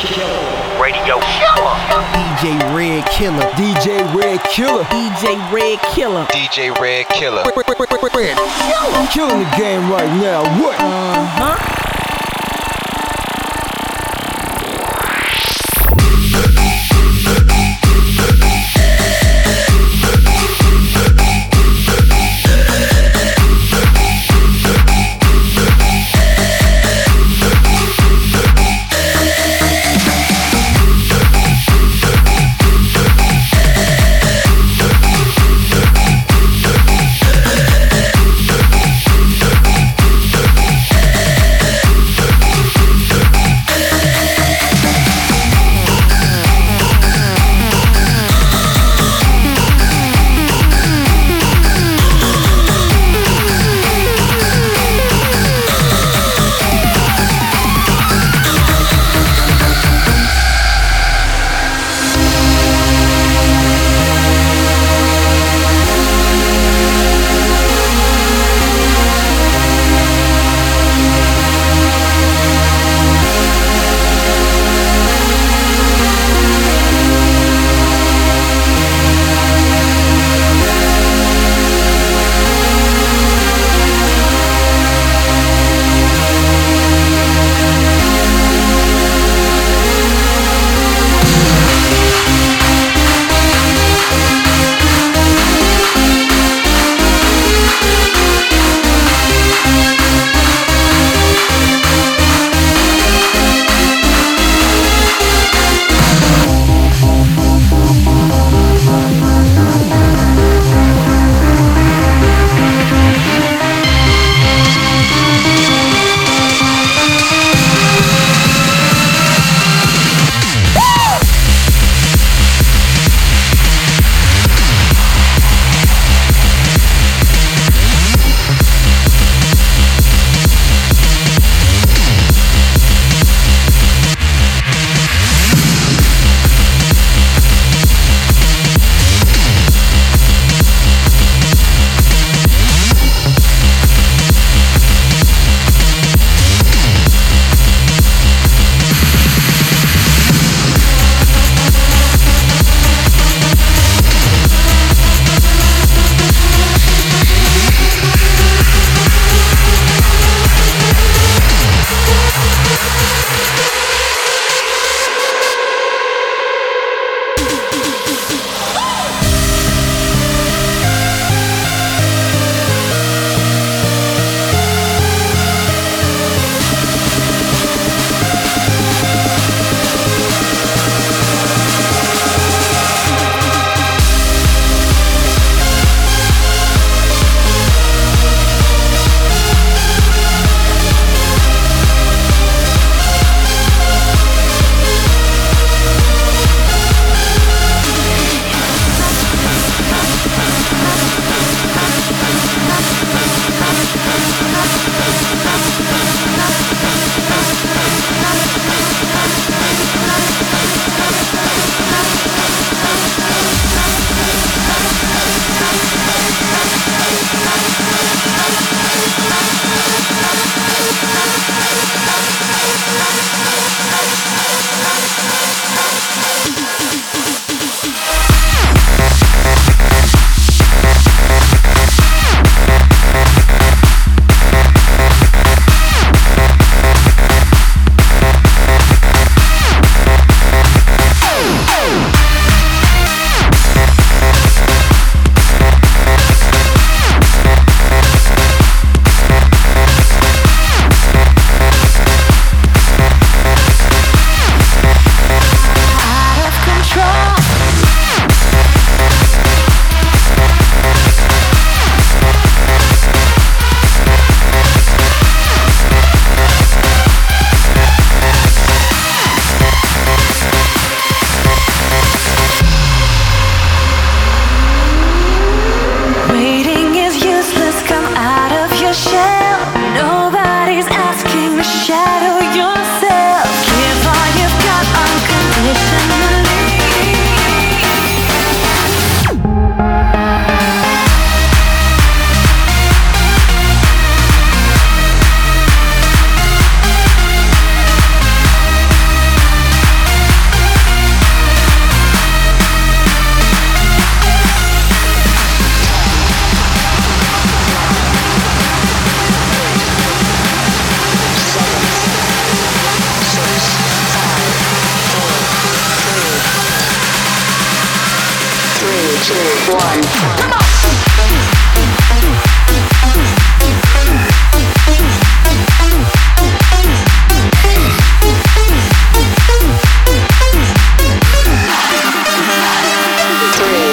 Radio Killer. DJ Red Killer. DJ Red Killer. DJ Red Killer. DJ Red Killer. Killing the game right now. What? Uh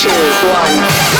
Two.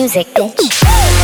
music, bitch.